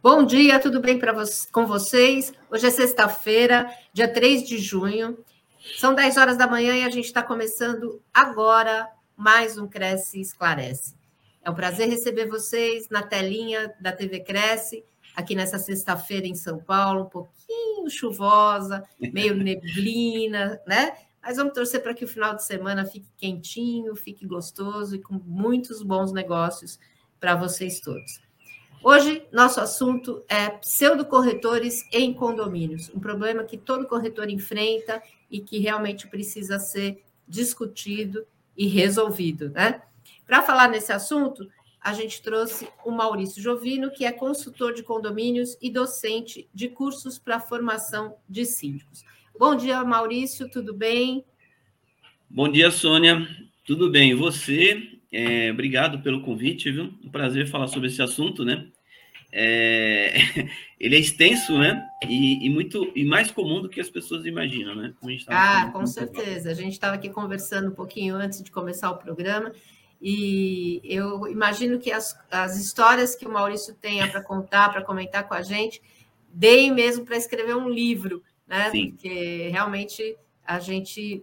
Bom dia, tudo bem vo com vocês? Hoje é sexta-feira, dia 3 de junho. São 10 horas da manhã e a gente está começando agora mais um Cresce Esclarece. É um prazer receber vocês na telinha da TV Cresce, aqui nessa sexta-feira em São Paulo, um pouquinho chuvosa, meio neblina, né? Mas vamos torcer para que o final de semana fique quentinho, fique gostoso e com muitos bons negócios para vocês todos. Hoje, nosso assunto é pseudocorretores em condomínios, um problema que todo corretor enfrenta e que realmente precisa ser discutido e resolvido, né? Para falar nesse assunto, a gente trouxe o Maurício Jovino, que é consultor de condomínios e docente de cursos para formação de síndicos. Bom dia, Maurício, tudo bem? Bom dia, Sônia. Tudo bem? Você? É, obrigado pelo convite, viu? Um prazer falar sobre esse assunto, né? É, ele é extenso, né? E, e, muito e mais comum do que as pessoas imaginam, né? ah, com certeza. A gente estava aqui conversando um pouquinho antes de começar o programa e eu imagino que as, as histórias que o Maurício tenha para contar, para comentar com a gente, deem mesmo para escrever um livro, né? Sim. Porque realmente a gente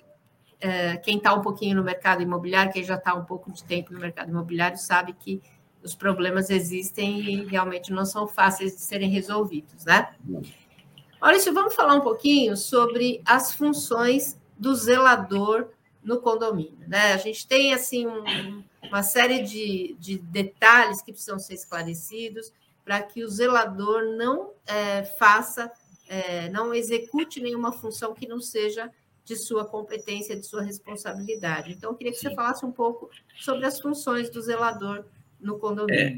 é, quem está um pouquinho no mercado imobiliário, quem já está um pouco de tempo no mercado imobiliário, sabe que os problemas existem e realmente não são fáceis de serem resolvidos, né? Maurício, vamos falar um pouquinho sobre as funções do zelador no condomínio, né? A gente tem, assim, um, uma série de, de detalhes que precisam ser esclarecidos para que o zelador não é, faça, é, não execute nenhuma função que não seja de sua competência, de sua responsabilidade. Então, eu queria que Sim. você falasse um pouco sobre as funções do zelador no condomínio. É,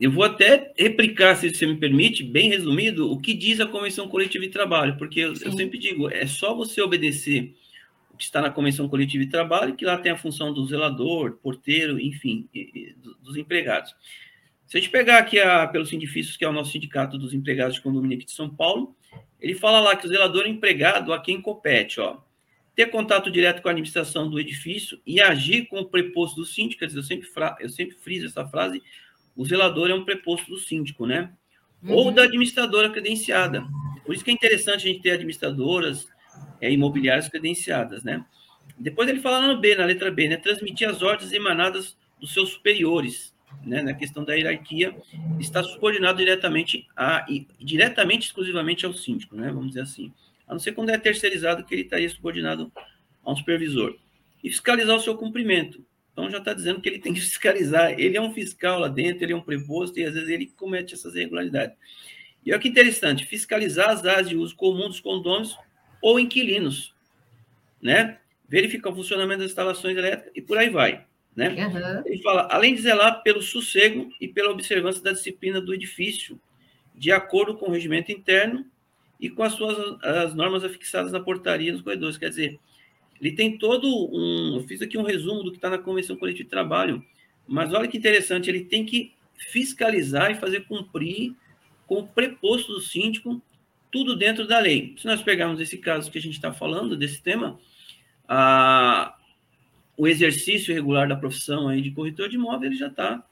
eu vou até replicar, se você me permite, bem resumido, o que diz a Convenção Coletiva de Trabalho, porque eu, eu sempre digo, é só você obedecer o que está na Convenção Coletiva de Trabalho, que lá tem a função do zelador, porteiro, enfim, dos empregados. Se a gente pegar aqui a, pelo Sindifícios, que é o nosso sindicato dos empregados de condomínio aqui de São Paulo, ele fala lá que o zelador é empregado a quem compete, ó ter contato direto com a administração do edifício e agir com o preposto do síndico, quer dizer, eu sempre, eu sempre friso essa frase, o zelador é um preposto do síndico, né? Uhum. Ou da administradora credenciada. Por isso que é interessante a gente ter administradoras é, imobiliárias credenciadas, né? Depois ele fala no B, na letra B, né? Transmitir as ordens emanadas dos seus superiores, né? Na questão da hierarquia, está subordinado diretamente a, diretamente, exclusivamente ao síndico, né? Vamos dizer assim a não ser quando é terceirizado que ele estaria subordinado a um supervisor. E fiscalizar o seu cumprimento. Então já está dizendo que ele tem que fiscalizar. Ele é um fiscal lá dentro, ele é um preposto e às vezes ele comete essas irregularidades. E olha que interessante, fiscalizar as áreas de uso comum dos condôminos ou inquilinos, né? Verificar o funcionamento das instalações elétricas e por aí vai, né? Uhum. Ele fala, além de zelar pelo sossego e pela observância da disciplina do edifício, de acordo com o regimento interno e com as suas as normas afixadas na portaria dos corredores. Quer dizer, ele tem todo um. Eu fiz aqui um resumo do que está na Convenção Coletiva de Trabalho, mas olha que interessante, ele tem que fiscalizar e fazer cumprir com o preposto do síndico tudo dentro da lei. Se nós pegarmos esse caso que a gente está falando, desse tema, a, o exercício regular da profissão aí de corretor de imóvel, ele já está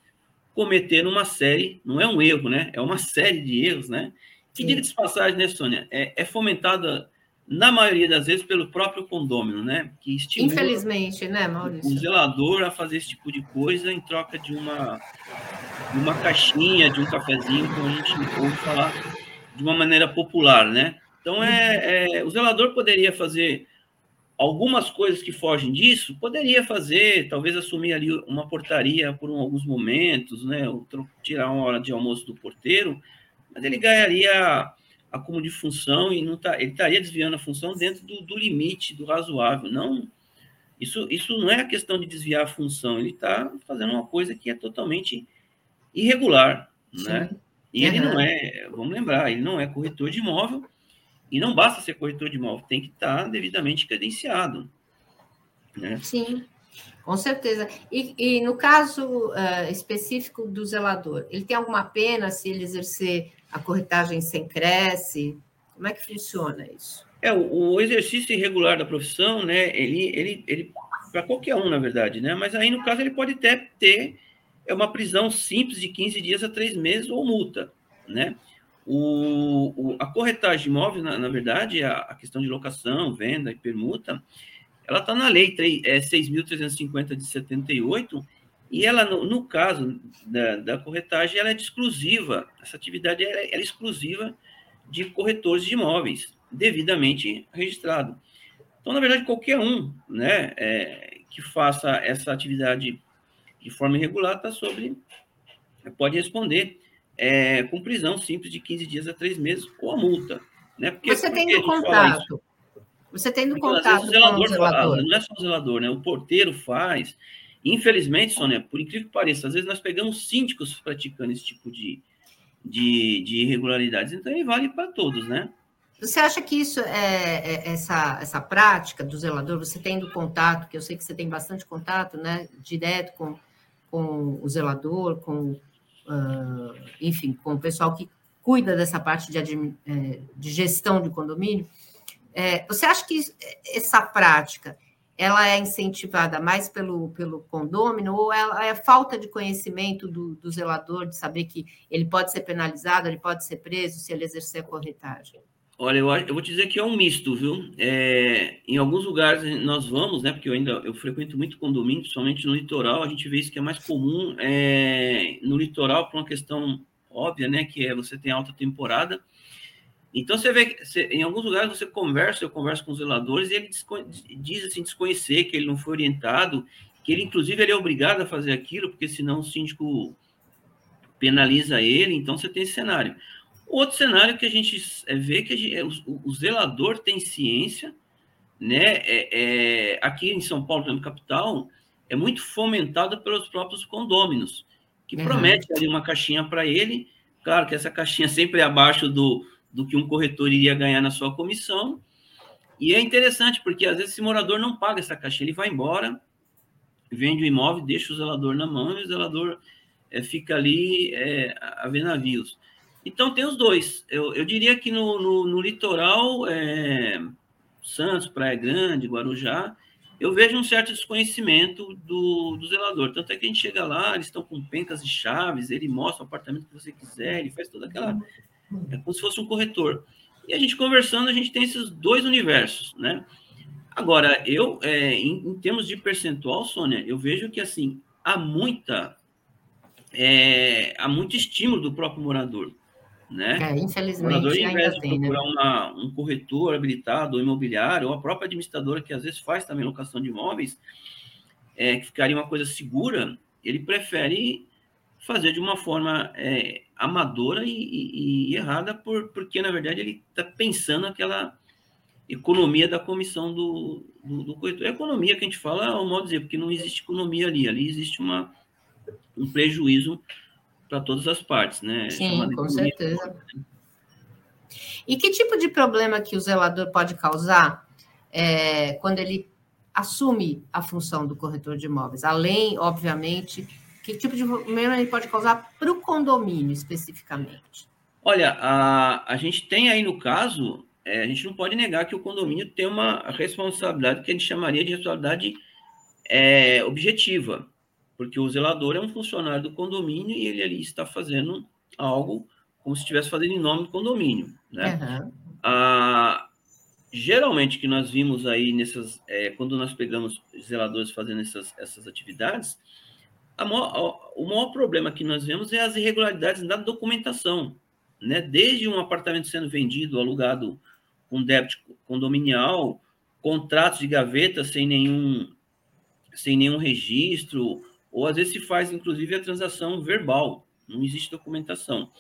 cometendo uma série, não é um erro, né? É uma série de erros, né? Que, diga de passagem, né, Sônia? É, é, fomentada, na maioria das vezes, pelo próprio condômino, né? Que estimula Infelizmente, né, Maurício? O zelador a fazer esse tipo de coisa em troca de uma, de uma caixinha, de um cafezinho, como a gente ouve falar de uma maneira popular, né? Então, é, é, o zelador poderia fazer algumas coisas que fogem disso, poderia fazer, talvez assumir ali uma portaria por alguns momentos, né? Ou tirar uma hora de almoço do porteiro, mas ele ganharia acúmulo de função e não tá, ele estaria desviando a função dentro do, do, limite do razoável. Não, isso, isso não é a questão de desviar a função, ele está fazendo uma coisa que é totalmente irregular, né? E ele não é, vamos lembrar, ele não é corretor de imóvel e não basta ser corretor de imóvel, tem que estar tá devidamente credenciado. Né? Sim. Com certeza. E, e no caso uh, específico do zelador, ele tem alguma pena se ele exercer a corretagem sem cresce? Como é que funciona isso? É, o, exercício irregular da profissão, né, ele, ele, ele para qualquer um, na verdade, né, mas aí, no caso, ele pode até ter é uma prisão simples de 15 dias a 3 meses ou multa, né? O, o, a corretagem de imóveis, na, na verdade, a, a, questão de locação, venda e permuta, ela está na lei 3, é, 6.350 de 78, e ela, no, no caso da, da, corretagem, ela é exclusiva, essa atividade é, é exclusiva de corretores de imóveis, devidamente registrado. Então, na verdade, qualquer um né, é, que faça essa atividade de forma irregular está sobre, pode responder é, com prisão simples de 15 dias a 3 meses ou a multa. Né? Porque, Você tem no contato. Você tem no contato o zelador, com o zelador. Faz, não é só o zelador, né? O porteiro faz. Infelizmente, Sônia, por incrível que pareça, às vezes nós pegamos síndicos praticando esse tipo de, de, de irregularidades. Então, ele vale para todos, né? Você acha que isso é, é, essa, essa prática do zelador, você tendo contato, que eu sei que você tem bastante contato, né, direto com, com o zelador, com uh, enfim, com o pessoal que cuida dessa parte de, é, de gestão de condomínio, é, você acha que essa prática ela é incentivada mais pelo, pelo condômino ou ela é falta de conhecimento do, do zelador, de saber que ele pode ser penalizado, ele pode ser preso se ele exercer a corretagem? Olha, eu, eu vou te dizer que é um misto, viu? É, em alguns lugares nós vamos, né? Porque eu ainda eu frequento muito condomínio, principalmente no litoral, a gente vê isso que é mais comum é, no litoral por uma questão óbvia, né? Que é você tem alta temporada. Então você vê que em alguns lugares você conversa, eu converso com os zeladores e ele diz assim desconhecer que ele não foi orientado, que ele inclusive ele é obrigado a fazer aquilo porque senão o síndico penaliza ele. Então você tem esse cenário. Outro cenário que a gente é, vê que gente, é, o, o, zelador tem ciência, né? É, é, aqui em São Paulo, na capital, é muito fomentado pelos próprios condôminos, que uhum. promete ali uma caixinha para ele. Claro que essa caixinha sempre é abaixo do, do que um corretor iria ganhar na sua comissão. E é interessante, porque às vezes esse morador não paga essa caixinha, ele vai embora, vende o imóvel, deixa o zelador na mão e o zelador é, fica ali é, a ver navios. Então, tem os dois. Eu, eu diria que no, no, no litoral, é, Santos, Praia Grande, Guarujá, eu vejo um certo desconhecimento do, do zelador. Tanto é que a gente chega lá, eles estão com pencas de chaves, ele mostra o apartamento que você quiser, ele faz toda aquela. É como se fosse um corretor. E a gente conversando, a gente tem esses dois universos, né? Agora, eu, é, em, em, termos de percentual, Sônia, eu vejo que, assim, há muita, é, há muito estímulo do próprio morador né? É, infelizmente, o ainda tem, né? Uma, um corretor habilitado, ou imobiliário, ou a própria administradora, que às vezes faz também locação de imóveis, é, que ficaria uma coisa segura, ele prefere fazer de uma forma é, amadora e, e, e, errada, por, porque, na verdade, ele está pensando aquela economia da comissão do, do, do corretor. A economia que a gente fala é um modo de dizer, porque não existe economia ali, ali existe uma, um prejuízo para todas as partes, né? Sim, com certeza. E que tipo de problema que o zelador pode causar é, quando ele assume a função do corretor de imóveis? Além, obviamente, que tipo de problema ele pode causar para o condomínio especificamente? Olha, a, a gente tem aí no caso, é, a gente não pode negar que o condomínio tem uma responsabilidade que a gente chamaria de responsabilidade é, objetiva porque o zelador é um funcionário do condomínio e ele ali está fazendo algo como se estivesse fazendo em nome do condomínio, né? Uhum. Ah, geralmente que nós vimos aí nessas, é, quando nós pegamos zeladores fazendo essas, essas atividades, maior, o maior problema que nós vemos é as irregularidades da documentação, né? Desde um apartamento sendo vendido, alugado com débito condominial, contratos de gaveta sem nenhum sem nenhum registro, ou às vezes se faz, inclusive, a transação verbal, não existe documentação.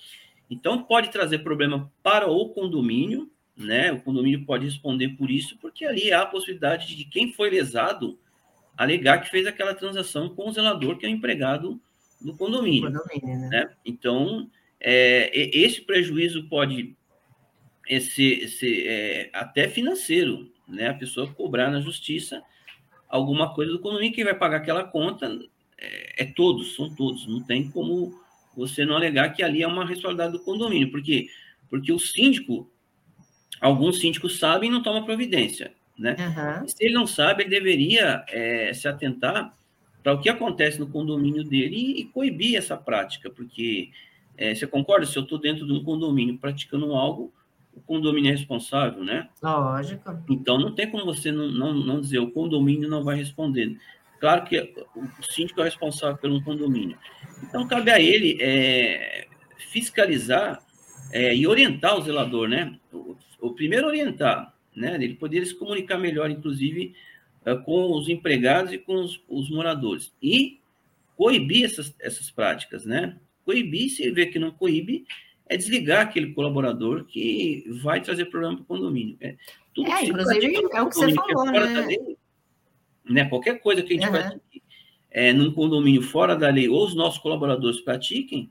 Então, pode trazer problema para o condomínio, né? O condomínio pode responder por isso, porque ali há a possibilidade de quem foi lesado alegar que fez aquela transação com o zelador, que é o empregado do condomínio. condomínio né? né? Então, é, esse prejuízo pode ser, ser é, até financeiro, né? A pessoa cobrar na justiça alguma coisa do condomínio, quem vai pagar aquela conta é, é, todos, são todos. Não tem como você não alegar que ali é uma responsabilidade do condomínio. Por quê? Porque o síndico, alguns síndicos sabem e não tomam providência. Né? Uhum. Se ele não sabe, ele deveria é, se atentar para o que acontece no condomínio dele e, e coibir essa prática, porque É, você concorda? Se eu estou dentro de um condomínio praticando algo, o condomínio é responsável, né? Lógico. Então, não tem como você não, não, não dizer o condomínio não vai responder. Claro que o síndico é responsável pelo condomínio. Então, cabe a ele é, fiscalizar é, e orientar o zelador, né? O, o, primeiro orientar, né? Ele poderia se comunicar melhor, inclusive, é, com os empregados e com os, os moradores. E coibir essas, essas práticas, né? Coibir, se vê que não coíbe, é desligar aquele colaborador que vai trazer problema para o condomínio. É, tudo é inclusive, é o que você falou, é né? Lei, né? Qualquer coisa que a gente uhum. pratique é, num condomínio fora da lei ou os nossos colaboradores pratiquem,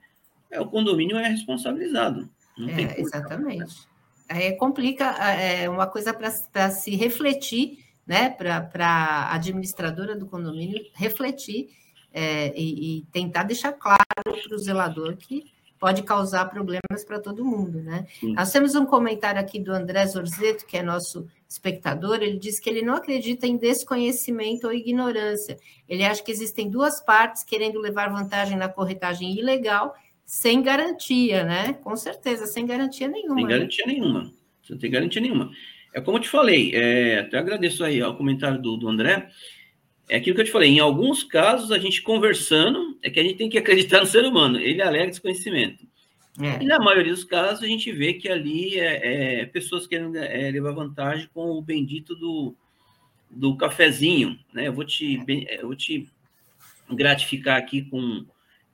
é, o condomínio é responsabilizado. é, exatamente. É, complica, é uma coisa para se refletir, né? Para a administradora do condomínio refletir é, e, e, tentar deixar claro para o zelador que pode causar problemas para todo mundo, né? Sim. Nós temos um comentário aqui do André Zorzeto, que é nosso espectador, ele diz que ele não acredita em desconhecimento ou ignorância. Ele acha que existem duas partes querendo levar vantagem na corretagem ilegal sem garantia, né? Com certeza, sem garantia nenhuma. Sem né? garantia né? nenhuma. Você não tem garantia nenhuma. É como eu te falei, é, até agradeço aí ao comentário do, do André. É aquilo que eu te falei, em alguns casos, a gente conversando, é que a gente tem que acreditar no ser humano, ele alega desconhecimento. É. E na maioria dos casos, a gente vê que ali é, é pessoas querendo é, levar vantagem com o bendito do, do cafezinho, né? Eu vou te, eu vou te gratificar aqui com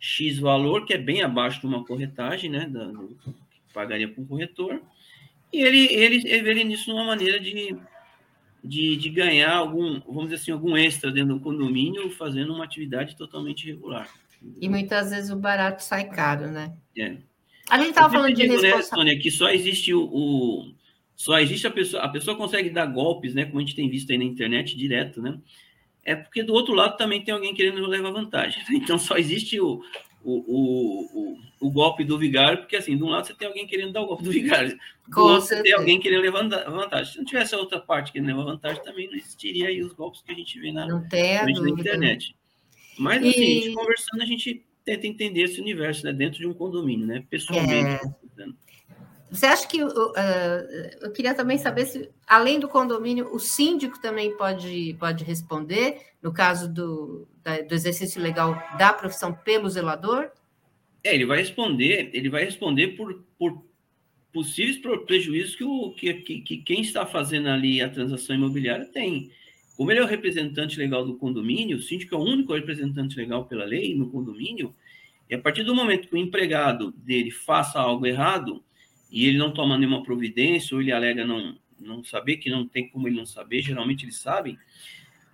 X valor, que é bem abaixo de uma corretagem, né? Da, do, que pagaria para um corretor. E ele, ele, ele vê nisso uma maneira de de, de ganhar algum, vamos dizer assim, algum extra dentro do condomínio fazendo uma atividade totalmente irregular. E muitas vezes o barato sai caro, né? É. A gente estava falando de né, Sônia, que só existe o, o, só existe a pessoa, a pessoa consegue dar golpes, né, como a gente tem visto aí na internet direto, né? É porque do outro lado também tem alguém querendo levar vantagem. Né? Então só existe o, o, o, o, golpe do vigário, porque assim, de um lado você tem alguém querendo dar o golpe do vigário, do outro você tem alguém querendo levar vantagem. Se não tivesse a outra parte querendo levar vantagem, também não existiria aí os golpes que a gente vê na, na internet. Mas assim, e... a gente conversando, a gente tenta entender esse universo, né, dentro de um condomínio, né, pessoalmente. É... Você acha que uh, eu queria também saber se, além do condomínio, o síndico também pode, pode responder, no caso do, da, do exercício legal da profissão pelo zelador? É, ele vai responder, ele vai responder por, por possíveis prejuízos que, o, que, que, que quem está fazendo ali a transação imobiliária tem. Como ele é o representante legal do condomínio, o síndico é o único representante legal pela lei no condomínio, e a partir do momento que o empregado dele faça algo errado, e ele não toma nenhuma providência, ou ele alega não, não saber, que não tem como ele não saber, geralmente eles sabem,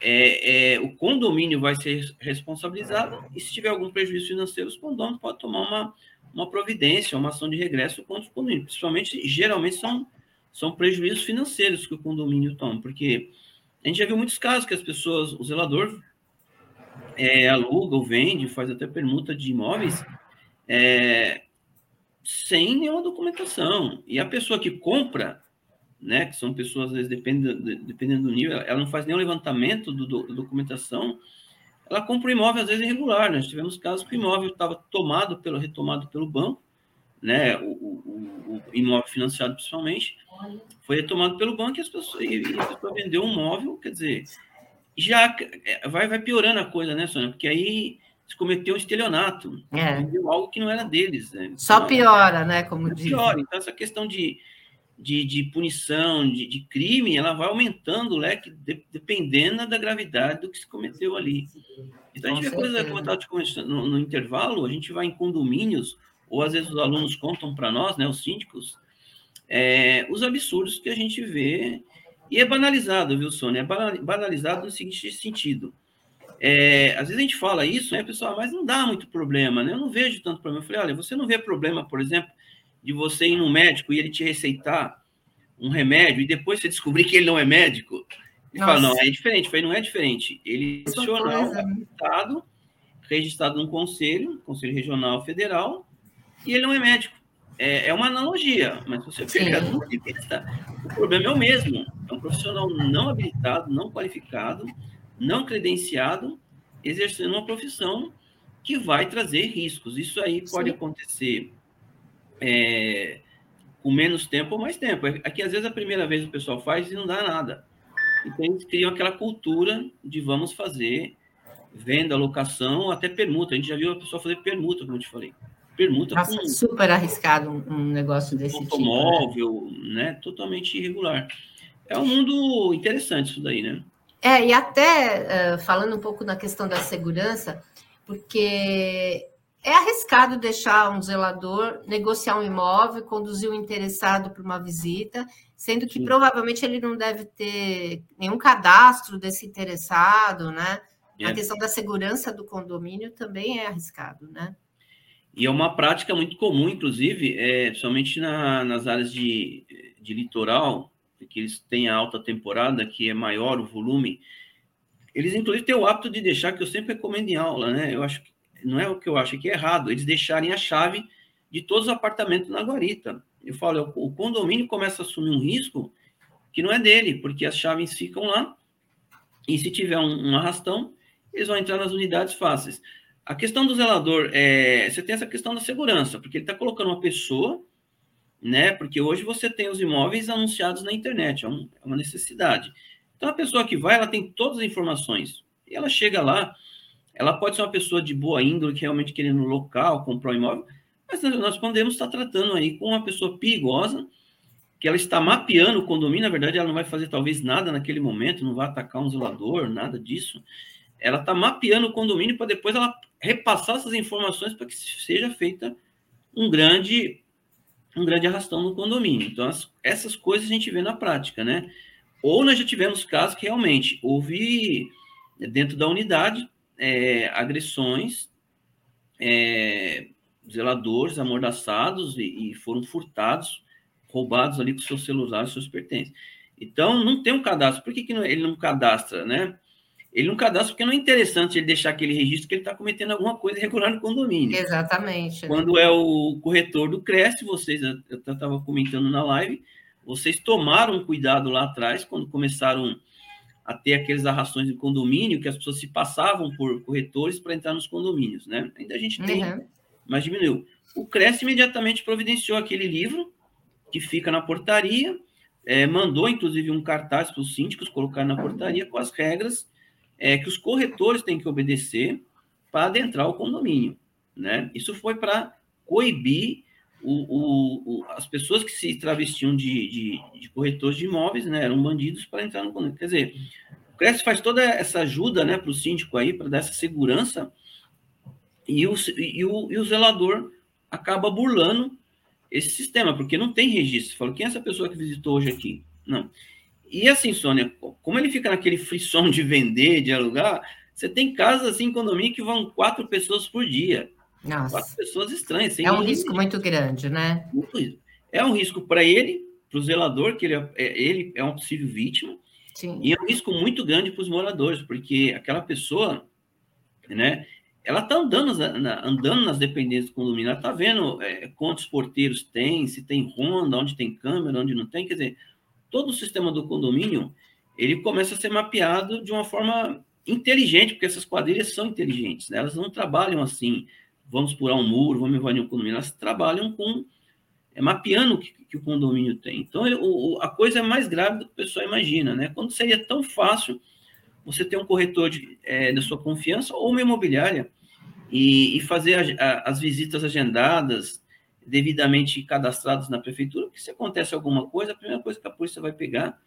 é, é, o condomínio vai ser responsabilizado, e se tiver algum prejuízo financeiro, o condomínio pode tomar uma, uma providência, uma ação de regresso contra o condomínio. Principalmente, geralmente, são, são prejuízos financeiros que o condomínio toma, porque a gente já viu muitos casos que as pessoas, o zelador é, aluga ou vende, faz até permuta de imóveis, é, sem nenhuma documentação. E a pessoa que compra, né, que são pessoas, às vezes, dependendo, dependendo do nível, ela não faz nenhum levantamento do, do, da documentação, ela compra o imóvel, às vezes, irregular. Nós tivemos casos que o imóvel estava tomado pelo, retomado pelo banco, né, o, o, o imóvel financiado principalmente, foi retomado pelo banco e, as pessoas, e, a pessoa vendeu um imóvel, quer dizer, já é, vai, vai piorando a coisa, né, Sônia? Porque aí cometeu um estelionato, é. algo que não era deles. Né? Só então, piora, né? Como diz. Piora. Então, essa questão de, de, de punição, de, de, crime, ela vai aumentando o leque, de, dependendo da gravidade do que se cometeu ali. Então, a gente vê coisas, como eu estava te no, no intervalo, a gente vai em condomínios, ou às vezes os alunos contam para nós, né, os síndicos, é, os absurdos que a gente vê, e é banalizado, viu, Sônia? É banalizado no seguinte sentido. É, às vezes a gente fala isso, né, pessoal, mas não dá muito problema, né? Eu não vejo tanto problema. Eu falei, olha, você não vê problema, por exemplo, de você ir no médico e ele te receitar um remédio e depois você descobrir que ele não é médico? Ele Nossa. fala, não, é diferente. Eu falei, não é diferente. Ele é profissional, habilitado, registrado num conselho, Conselho Regional Federal, e ele não é médico. É, é uma analogia, mas se você pegar do ponto de vista, o problema é o mesmo. É um profissional não habilitado, não qualificado, não credenciado, exercendo uma profissão que vai trazer riscos. Isso aí pode Sim. acontecer é, com menos tempo ou mais tempo. Aqui, às vezes, a primeira vez o pessoal faz e não dá nada. Então, eles criam aquela cultura de vamos fazer venda, locação, até permuta. A gente já viu a pessoa fazer permuta, como eu te falei. Permuta Nossa, com, super arriscado um, negócio desse automóvel, tipo. Né? né? Totalmente irregular. É um mundo interessante isso daí, né? É, e até uh, falando um pouco na questão da segurança, porque é arriscado deixar um zelador negociar um imóvel, conduzir o um interessado para uma visita, sendo que Sim. provavelmente ele não deve ter nenhum cadastro desse interessado, né? É. A questão da segurança do condomínio também é arriscado, né? E é uma prática muito comum, inclusive, é, principalmente na, nas áreas de, de litoral, que eles têm a alta temporada, que é maior o volume. Eles, inclusive, têm o hábito de deixar, que eu sempre recomendo em aula, né? Eu acho que não é o que eu acho que é errado, eles deixarem a chave de todos os apartamentos na guarita. Eu falo, o condomínio começa a assumir um risco que não é dele, porque as chaves ficam lá, e se tiver um, um arrastão, eles vão entrar nas unidades fáceis. A questão do zelador, é, você tem essa questão da segurança, porque ele está colocando uma pessoa, né? Porque hoje você tem os imóveis anunciados na internet, é, um, é uma necessidade. Então a pessoa que vai, ela tem todas as informações. E ela chega lá, ela pode ser uma pessoa de boa índole, que realmente querendo local, comprar um imóvel, mas nós podemos estar tratando aí com uma pessoa perigosa, que ela está mapeando o condomínio, na verdade ela não vai fazer talvez nada naquele momento, não vai atacar um zelador, nada disso ela está mapeando o condomínio para depois ela repassar essas informações para que seja feita um grande um grande arrastão no condomínio. Então, as, essas coisas a gente vê na prática, né? Ou nós já tivemos casos que realmente houve, dentro da unidade, é, agressões, é, zeladores amordaçados e, e, foram furtados, roubados ali com seus celulares, seus pertences. Então, não tem um cadastro. Por que, que ele não cadastra, né? Ele não cadastra porque não é interessante ele deixar aquele registro que ele está cometendo alguma coisa irregular no condomínio. Exatamente. Quando é o corretor do Cresce, vocês, eu estava comentando na live, vocês tomaram cuidado lá atrás, quando começaram a ter aqueles arrações de condomínio, que as pessoas se passavam por corretores para entrar nos condomínios, né? Ainda a gente tem, uhum. mas diminuiu. O Cresce imediatamente providenciou aquele livro, que fica na portaria, é, mandou inclusive um cartaz para os síndicos colocar na portaria com as regras é, que os corretores têm que obedecer para adentrar o condomínio. Né? Isso foi para coibir o, o, o, as pessoas que se travestiam de, de, de, corretores de imóveis, né? eram bandidos para entrar no condomínio. Quer dizer, o Cresce faz toda essa ajuda né, para o síndico aí, para dar essa segurança, e o, e, o, e o zelador acaba burlando esse sistema, porque não tem registro. Fala, quem é essa pessoa que visitou hoje aqui? Não. E assim, Sônia, como ele fica naquele frisson de vender, de alugar, você tem casas assim, condomínio, que vão quatro pessoas por dia. Nossa. Quatro pessoas estranhas. é um risco muito grande, né? É um risco para ele, para o zelador, que ele é, é, ele é uma possível vítima, Sim. e é um risco muito grande para os moradores, porque aquela pessoa, né, ela está andando, na, andando nas dependências do condomínio, ela está vendo é, quantos porteiros tem, se tem ronda, onde tem câmera, onde não tem, quer dizer, todo o sistema do condomínio ele começa a ser mapeado de uma forma inteligente, porque essas quadrilhas são inteligentes, né? elas não trabalham assim, vamos pular um muro, vamos invadir um condomínio, elas trabalham com é, mapeando o que, que, o condomínio tem. Então, o, a coisa é mais grave do que o pessoal imagina, né? Quando seria tão fácil você ter um corretor de, é, da sua confiança ou uma imobiliária e, e fazer a, a, as visitas agendadas, devidamente cadastrados na prefeitura, porque se acontece alguma coisa, a primeira coisa que a polícia vai pegar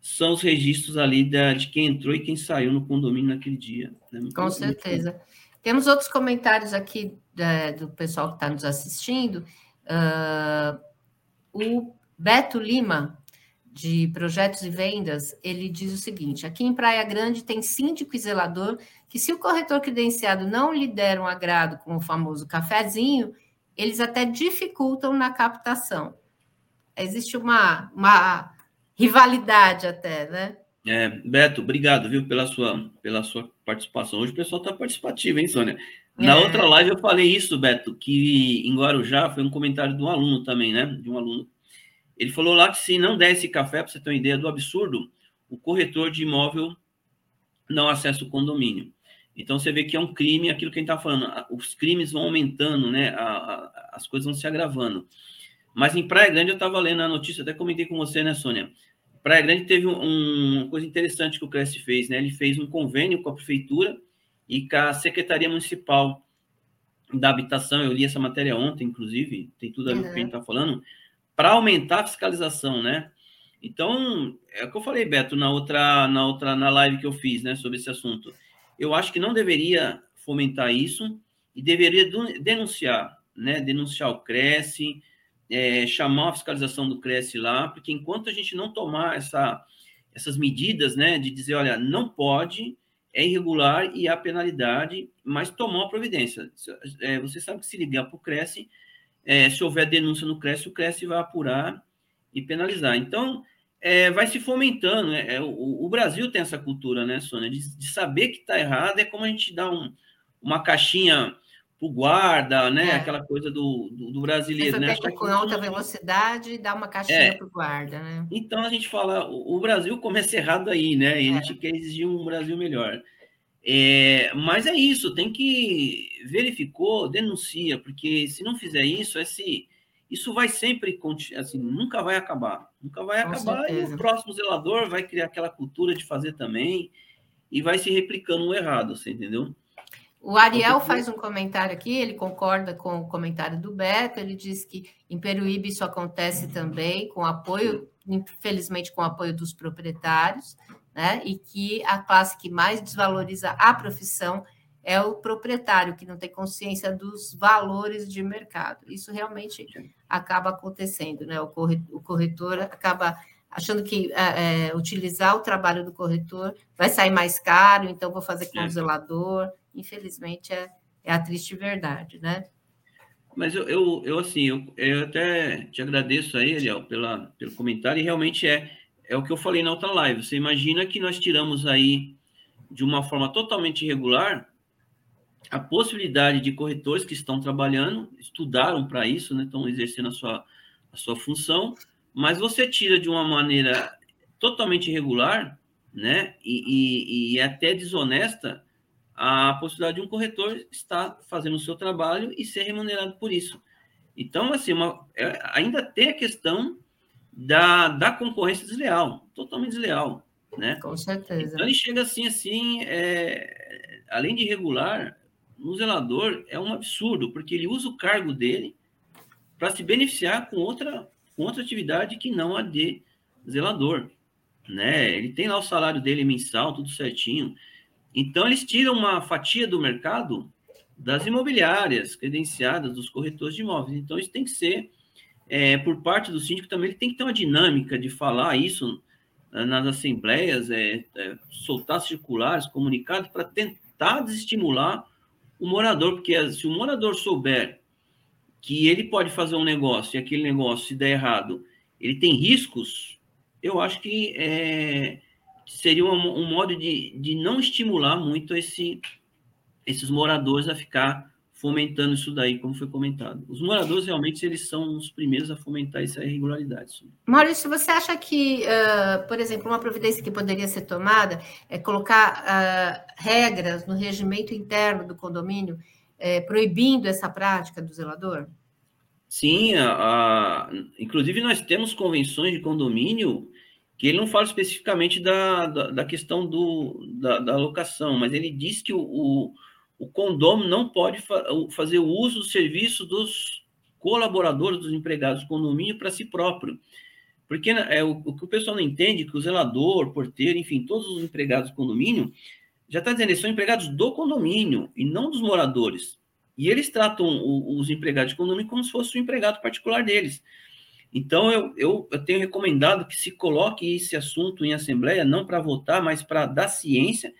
são os registros ali da, de quem entrou e quem saiu no condomínio naquele dia. Né? Com certeza. Temos outros comentários aqui da, do pessoal que está nos assistindo. Uh, o Beto Lima, de Projetos e Vendas, ele diz o seguinte: aqui em Praia Grande tem síndico e zelador que, se o corretor credenciado não lhe der um agrado com o famoso cafezinho, eles até dificultam na captação. Existe uma, uma rivalidade até, né? É, Beto, obrigado, viu, pela sua, pela sua participação. Hoje o pessoal está participativo, hein, Sônia? Na é. outra live eu falei isso, Beto, que em Guarujá foi um comentário de um aluno também, né? De um aluno. Ele falou lá que se não der esse café, para você ter uma ideia do absurdo, o corretor de imóvel não acessa o condomínio. Então você vê que é um crime, aquilo que a gente está falando, os crimes vão aumentando, né? A, a, as coisas vão se agravando. Mas em Praia Grande eu estava lendo a notícia, até comentei com você, né, Sônia? Praia Grande teve um, uma coisa interessante que o Cresce fez, né? Ele fez um convênio com a prefeitura e com a Secretaria Municipal da Habitação. Eu li essa matéria ontem, inclusive, tem tudo a ver com o que a gente está falando, para aumentar a fiscalização, né? Então, é o que eu falei, Beto, na outra, na outra, na live que eu fiz, né, sobre esse assunto. Eu acho que não deveria fomentar isso e deveria denunciar, né, denunciar o Cresce, é, chamar a fiscalização do Cresce lá, porque enquanto a gente não tomar essa, essas medidas, né, de dizer, olha, não pode, é irregular e há penalidade, mas tomar uma providência. É, você sabe que se ligar para o Cresce, é, se houver denúncia no Cresce, o Cresce vai apurar e penalizar. Então, é, vai se fomentando. Né? É, o, o, Brasil tem essa cultura, né, Sônia, de, de saber que está errado, é como a gente dá um, uma caixinha para o guarda, né? É. Aquela coisa do, do, do brasileiro. Né? com alta velocidade e dá uma caixinha é. para o guarda, né? Então a gente fala, o, o, Brasil começa errado aí, né? E a é. gente quer exigir um Brasil melhor. É, mas é isso, tem que verificou, denuncia, porque se não fizer isso, esse, isso vai sempre, assim, nunca vai acabar. Nunca vai Com acabar certeza. e o próximo zelador vai criar aquela cultura de fazer também e vai se replicando o errado, você entendeu? O Ariel faz um comentário aqui, ele concorda com o comentário do Beto, ele diz que em Peruíbe isso acontece também, com apoio, infelizmente com apoio dos proprietários, né? E que a classe que mais desvaloriza a profissão é o proprietário, que não tem consciência dos valores de mercado. Isso realmente acaba acontecendo, né? O corretor acaba achando que é, é, utilizar o trabalho do corretor vai sair mais caro, então vou fazer com o zelador. Infelizmente, é, é a triste verdade, né? Mas eu, eu, eu assim, eu, eu até te agradeço aí, Ariel, pela, pelo comentário, e realmente é, é o que eu falei na outra live. Você imagina que nós tiramos aí, de uma forma totalmente irregular, a possibilidade de corretores que estão trabalhando, estudaram para isso, né, estão exercendo a sua, a sua função, mas você tira de uma maneira totalmente irregular, né, e, e, e até desonesta, a possibilidade de um corretor estar fazendo o seu trabalho e ser remunerado por isso. Então, assim, uma, é, ainda tem a questão da, da concorrência desleal, totalmente desleal, né? Com certeza. Então, ele chega assim, assim, é, além de irregular, no zelador é um absurdo, porque ele usa o cargo dele para se beneficiar com outra, com outra atividade que não a de zelador. Né? Ele tem lá o salário dele mensal, tudo certinho. Então, eles tiram uma fatia do mercado das imobiliárias credenciadas, dos corretores de imóveis. Então, isso tem que ser, é, por parte do síndico também, ele tem que ter uma dinâmica de falar isso nas assembleias, é, é, soltar circulares, comunicados, para tentar desestimular o morador, porque se o morador souber que ele pode fazer um negócio e aquele negócio, se der errado, ele tem riscos, eu acho que é, seria um, um, modo de, de não estimular muito esse, esses moradores a ficar fomentando isso daí, como foi comentado. Os moradores realmente eles são os primeiros a fomentar essa irregularidade. Maurício, você acha que, uh, por exemplo, uma providência que poderia ser tomada é colocar uh, regras no regimento interno do condomínio uh, proibindo essa prática do zelador? Sim, a, a, inclusive nós temos convenções de condomínio que ele não fala especificamente da, da, da questão do, da, da, locação, mas ele diz que o, o o condomínio não pode fa fazer uso do serviço dos colaboradores, dos empregados do condomínio para si próprio. Porque né, é, o, o, que o pessoal não entende é que o zelador, porteiro, enfim, todos os empregados do condomínio, já está dizendo, eles são empregados do condomínio e não dos moradores. E eles tratam o, os empregados de condomínio como se fosse o empregado particular deles. Então, eu, eu, eu tenho recomendado que se coloque esse assunto em assembleia, não para votar, mas para dar ciência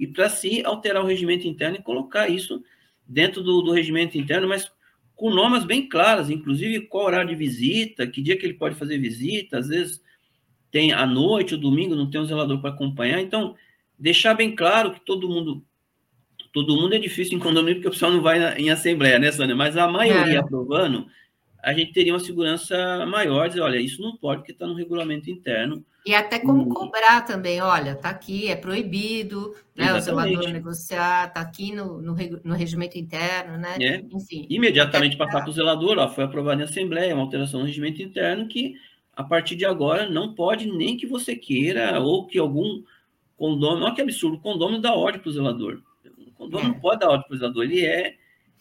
e para se alterar o regimento interno e colocar isso dentro do, do regimento interno, mas com normas bem claras, inclusive qual horário de visita, que dia que ele pode fazer visita, às vezes tem à noite, ou domingo, não tem um zelador para acompanhar, então deixar bem claro que todo mundo todo mundo é difícil em condomínio porque o pessoal não vai na, em assembleia, né, Sônia? Mas a maioria é. aprovando, a gente teria uma segurança maior, dizer, olha, isso não pode porque está no regulamento interno. E até como hum. cobrar também, olha, está aqui, é proibido, né, o zelador negociar, está aqui no, no, no, regimento interno, né? É. Enfim. Imediatamente passar para o zelador, ó, foi aprovado em Assembleia, uma alteração no regimento interno que, a partir de agora, não pode nem que você queira, ou que algum condomínio, olha que absurdo, o condomínio dá ordem para o zelador. O condomínio é. não pode dar ordem para o zelador, ele é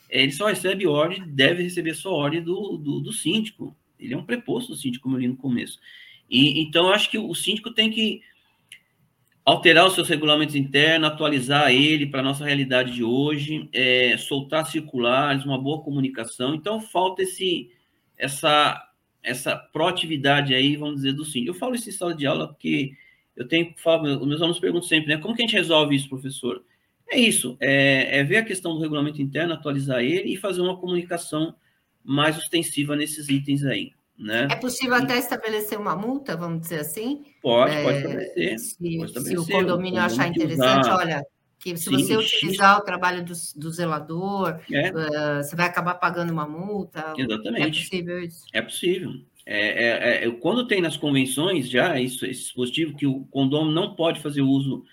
ele só recebe ordem, deve receber só ordem do, do, do síndico. Ele é um preposto do síndico, como eu li no começo. E, então, eu acho que o síndico tem que alterar os seus regulamentos internos, atualizar ele para a nossa realidade de hoje, é, soltar circulares, uma boa comunicação. Então, falta esse, essa, essa proatividade aí, vamos dizer, do síndico. Eu falo isso em sala de aula porque eu tenho, falo, os meus alunos perguntam sempre, né? Como que a gente resolve isso, professor? É isso, é, é, ver a questão do regulamento interno, atualizar ele e fazer uma comunicação mais ostensiva nesses itens aí. Né? É possível e... até estabelecer uma multa, vamos dizer assim? Pode, é, pode, estabelecer, se, pode estabelecer. Se o condomínio achar interessante, usar... olha, que se Sim, você utilizar o trabalho do, do zelador, é. uh, você vai acabar pagando uma multa. Exatamente. É possível isso? É possível. É, é, é quando tem nas convenções já isso, esse dispositivo que o condomínio não pode fazer uso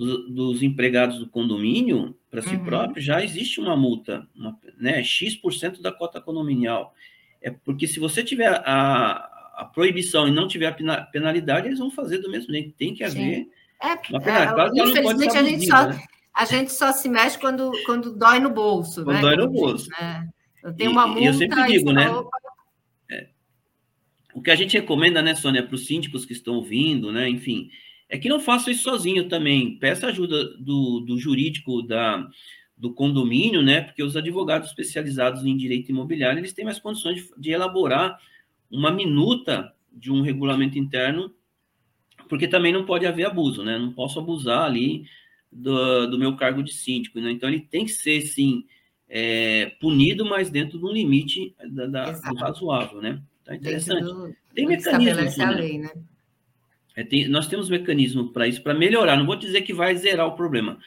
do, dos empregados do condomínio para si uhum. próprio, já existe uma multa, uma, né, X% da cota condominial. É porque se você tiver a, a proibição e não tiver a penalidade, eles vão fazer do mesmo jeito. Tem que haver é, uma penalidade. É, infelizmente, a, gente só, né? a gente só se mexe quando, quando dói no bolso. Quando né? dói no bolso. Né? Eu tenho uma multa. E eu sempre digo, né? É, o que a gente recomenda, né, Sônia, para os síndicos que estão ouvindo, né, enfim, é que não faça isso sozinho também. Peça ajuda do, do jurídico da, do condomínio, né? Porque os advogados especializados em direito imobiliário, eles têm mais condições de, de elaborar uma minuta de um regulamento interno, porque também não pode haver abuso, né? Não posso abusar ali do, do meu cargo de síndico, né? Então ele tem que ser, sim, é, punido, mas dentro de um limite da, da do razoável, né? Tá interessante. Do, tem mecanismos. a lei, né? É, tem, nós temos mecanismo para isso, para melhorar. Não vou dizer que vai zerar o problema,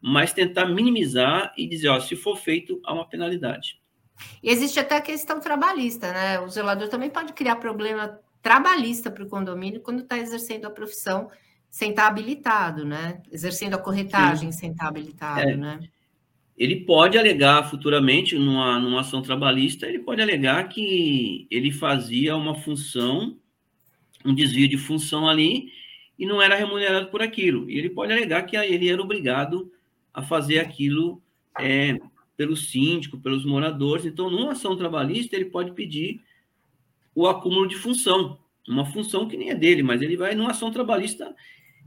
mas tentar minimizar e dizer, ó, se for feito, há uma penalidade. E existe até a questão trabalhista, né? O zelador também pode criar problema trabalhista para o condomínio quando está exercendo a profissão sem estar tá habilitado, né? Exercendo a corretagem Sim. sem estar tá habilitado, é. né? Ele pode alegar futuramente, numa, numa ação trabalhista, ele pode alegar que ele fazia uma função um desvio de função ali e não era remunerado por aquilo. E ele pode alegar que ele era obrigado a fazer aquilo é, pelo síndico, pelos moradores. Então, numa ação trabalhista, ele pode pedir o acúmulo de função, uma função que nem é dele, mas ele vai numa ação trabalhista.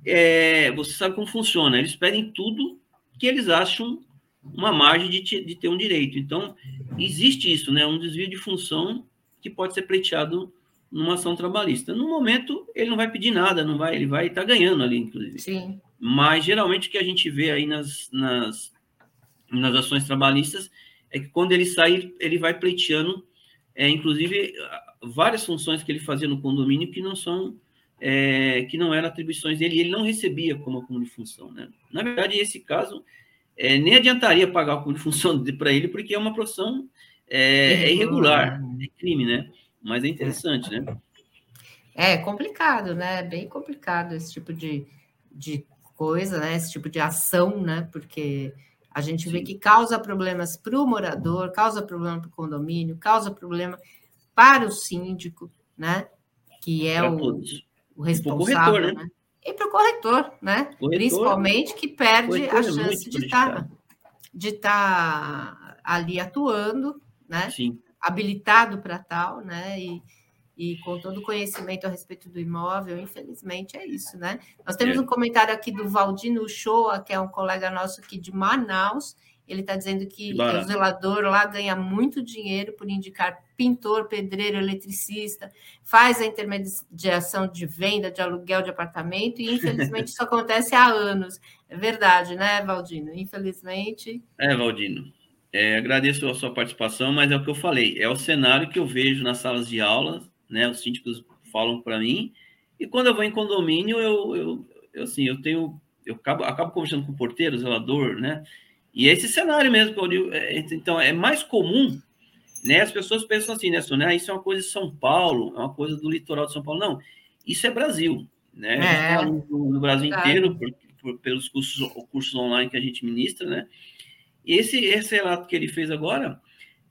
É, você sabe como funciona? Eles pedem tudo que eles acham uma margem de, de ter um direito. Então, existe isso, né? Um desvio de função que pode ser pleiteado numa ação trabalhista. No momento, ele não vai pedir nada, não vai, ele vai estar tá ganhando ali, inclusive. Sim. Mas geralmente o que a gente vê aí nas, nas, nas ações trabalhistas é que quando ele sair, ele vai pleiteando, é, inclusive, várias funções que ele fazia no condomínio que não são é, que não eram atribuições dele, e ele não recebia como acúmulo de função. Né? Na verdade, esse caso, é, nem adiantaria pagar o acúmulo de função para ele, porque é uma profissão é, é irregular, é crime, né? Mas é interessante, né? É complicado, né? Bem complicado esse tipo de, de coisa, né? Esse tipo de ação, né? Porque a gente Sim. vê que causa problemas para o morador, causa problema para o condomínio, causa problema para o síndico, né? Que é o, o, responsável, corretor, né? né? E para o corretor, né? Corretor, Principalmente que perde a é chance é de estar tá, de estar tá ali atuando, né? Sim habilitado para tal, né? E, e com todo o conhecimento a respeito do imóvel, infelizmente é isso, né? Nós temos é. um comentário aqui do Valdino Shoa, que é um colega nosso aqui de Manaus. Ele está dizendo que o zelador lá ganha muito dinheiro por indicar pintor, pedreiro, eletricista, faz a intermediação de venda, de aluguel de apartamento, e infelizmente isso acontece há anos. É verdade, né, Valdino? Infelizmente. É, Valdino. É, agradeço a sua participação, mas é o que eu falei, é o cenário que eu vejo nas salas de aula, né? Os síndicos falam para mim, e quando eu vou em condomínio, eu, eu, eu assim, eu tenho, eu acabo, acabo conversando com o porteiro, o zelador, né? E é esse cenário mesmo, é, então é mais comum Né? As pessoas pensam assim, né, Sônia? Ah, isso é uma coisa de São Paulo, é uma coisa do litoral de São Paulo. Não, isso é Brasil. Né? É. No, no, Brasil inteiro, por, por, pelos cursos, cursos online que a gente ministra, né? Esse, esse relato que ele fez agora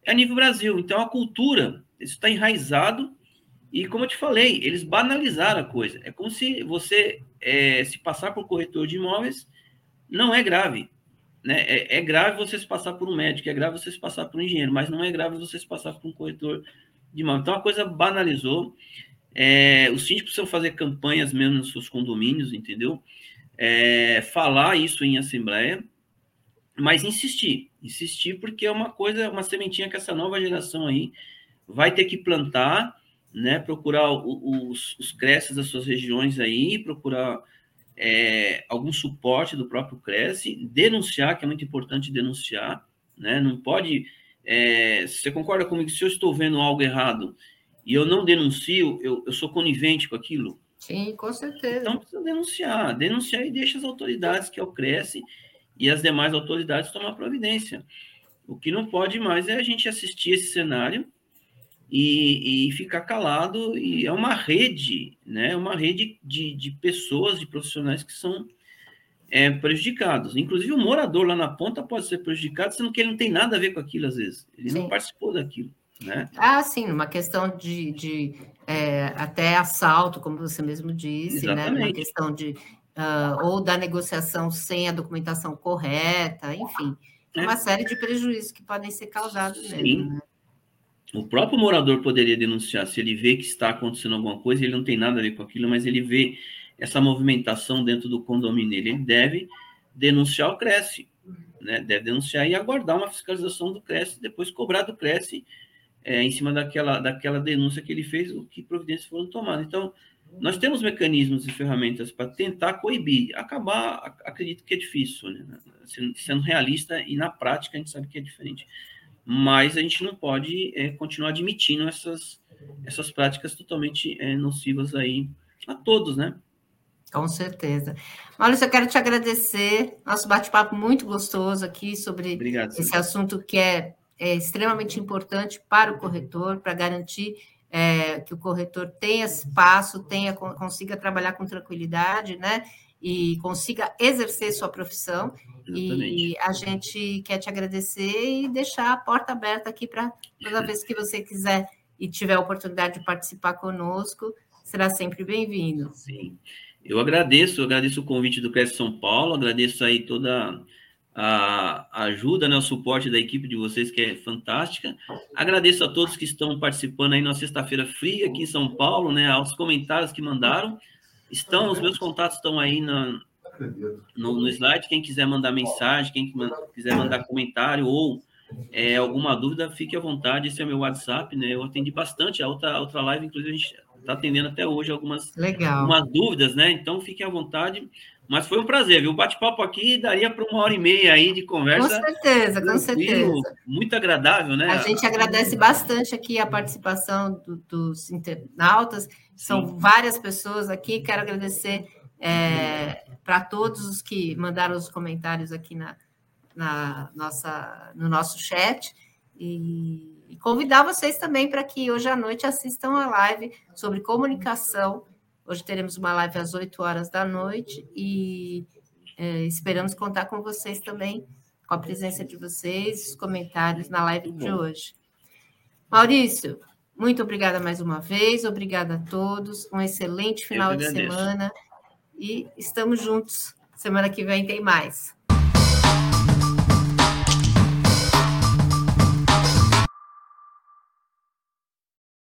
é a nível Brasil. Então, a cultura, isso está enraizado. E, como eu te falei, eles banalizaram a coisa. É como se você é, se passar por corretor de imóveis não é grave. Né? É, é, grave você se passar por um médico, é grave você se passar por um engenheiro, mas não é grave você se passar por um corretor de imóvel. Então a coisa banalizou. É, os síndicos precisam fazer campanhas mesmo nos seus condomínios, entendeu? É, falar isso em assembleia, mas insistir, insistir porque é uma coisa, uma sementinha que essa nova geração aí vai ter que plantar, né? Procurar os, os creches das suas regiões aí, procurar é, algum suporte do próprio Cresce, denunciar, que é muito importante denunciar, né? Não pode. É, você concorda comigo? Se eu estou vendo algo errado e eu não denuncio, eu, eu sou conivente com aquilo? Sim, com certeza. Então precisa denunciar, denunciar e deixa as autoridades, que é o Cresce, e as demais autoridades tomar providência. O que não pode mais é a gente assistir esse cenário e, e, ficar calado. E é uma rede, né? Uma rede de, de pessoas, de profissionais que são é, prejudicados. Inclusive, o morador lá na ponta pode ser prejudicado, sendo que ele não tem nada a ver com aquilo, às vezes. Ele sim. não participou daquilo. Né? Ah, sim, uma questão de, de é, até assalto, como você mesmo disse, né? Uma questão de uh, ou da negociação sem a documentação correta, enfim, é. uma série de prejuízos que podem ser causados sim. mesmo. Né? O próprio morador poderia denunciar se ele vê que está acontecendo alguma coisa, ele não tem nada a ver com aquilo, mas ele vê essa movimentação dentro do condomínio, ele deve denunciar o Cresce, né? Deve denunciar e aguardar uma fiscalização do Cresce, depois cobrar do Cresce é, em cima daquela, daquela denúncia que ele fez, o que providências foram tomadas. Então, nós temos mecanismos e ferramentas para tentar coibir. Acabar, acredito que é difícil, né? sendo realista, e na prática a gente sabe que é diferente mas a gente não pode é, continuar admitindo essas, essas práticas totalmente é, nocivas aí a todos, né? Com certeza. Maurício, eu quero te agradecer. Nosso bate-papo muito gostoso aqui sobre Obrigado, esse assunto que é, é, extremamente importante para o corretor, para garantir é, que o corretor tenha espaço, tenha, consiga trabalhar com tranquilidade, né? E consiga exercer sua profissão. E a gente quer te agradecer e deixar a porta aberta aqui para toda vez que você quiser e tiver a oportunidade de participar conosco, será sempre bem-vindo. Sim. Eu agradeço, eu agradeço o convite do CRES São Paulo, agradeço aí toda a ajuda, né, o suporte da equipe de vocês, que é fantástica. Agradeço a todos que estão participando aí na sexta-feira fria aqui em São Paulo, né, aos comentários que mandaram. Estão, os meus contatos estão aí na, no, no slide. Quem quiser mandar mensagem, quem quiser mandar comentário ou é, alguma dúvida, fique à vontade. Esse é o meu WhatsApp, né? Eu atendi bastante. A outra, a outra live, inclusive, a gente está atendendo até hoje algumas, Legal. algumas dúvidas, né? Então, fiquem à vontade. Mas foi um prazer, viu? O bate-papo aqui daria para uma hora e meia aí de conversa. Com certeza, com certeza. Muito agradável, né? A gente agradece bastante aqui a participação do, dos internautas. São Sim. várias pessoas aqui. Quero agradecer é, para todos os que mandaram os comentários aqui na, na nossa, no nosso chat. E, e convidar vocês também para que hoje à noite assistam a live sobre comunicação. Hoje teremos uma live às 8 horas da noite e é, esperamos contar com vocês também, com a presença de vocês, os comentários na live de hoje. Maurício, muito obrigada mais uma vez, obrigada a todos, um excelente final de semana e estamos juntos. Semana que vem tem mais.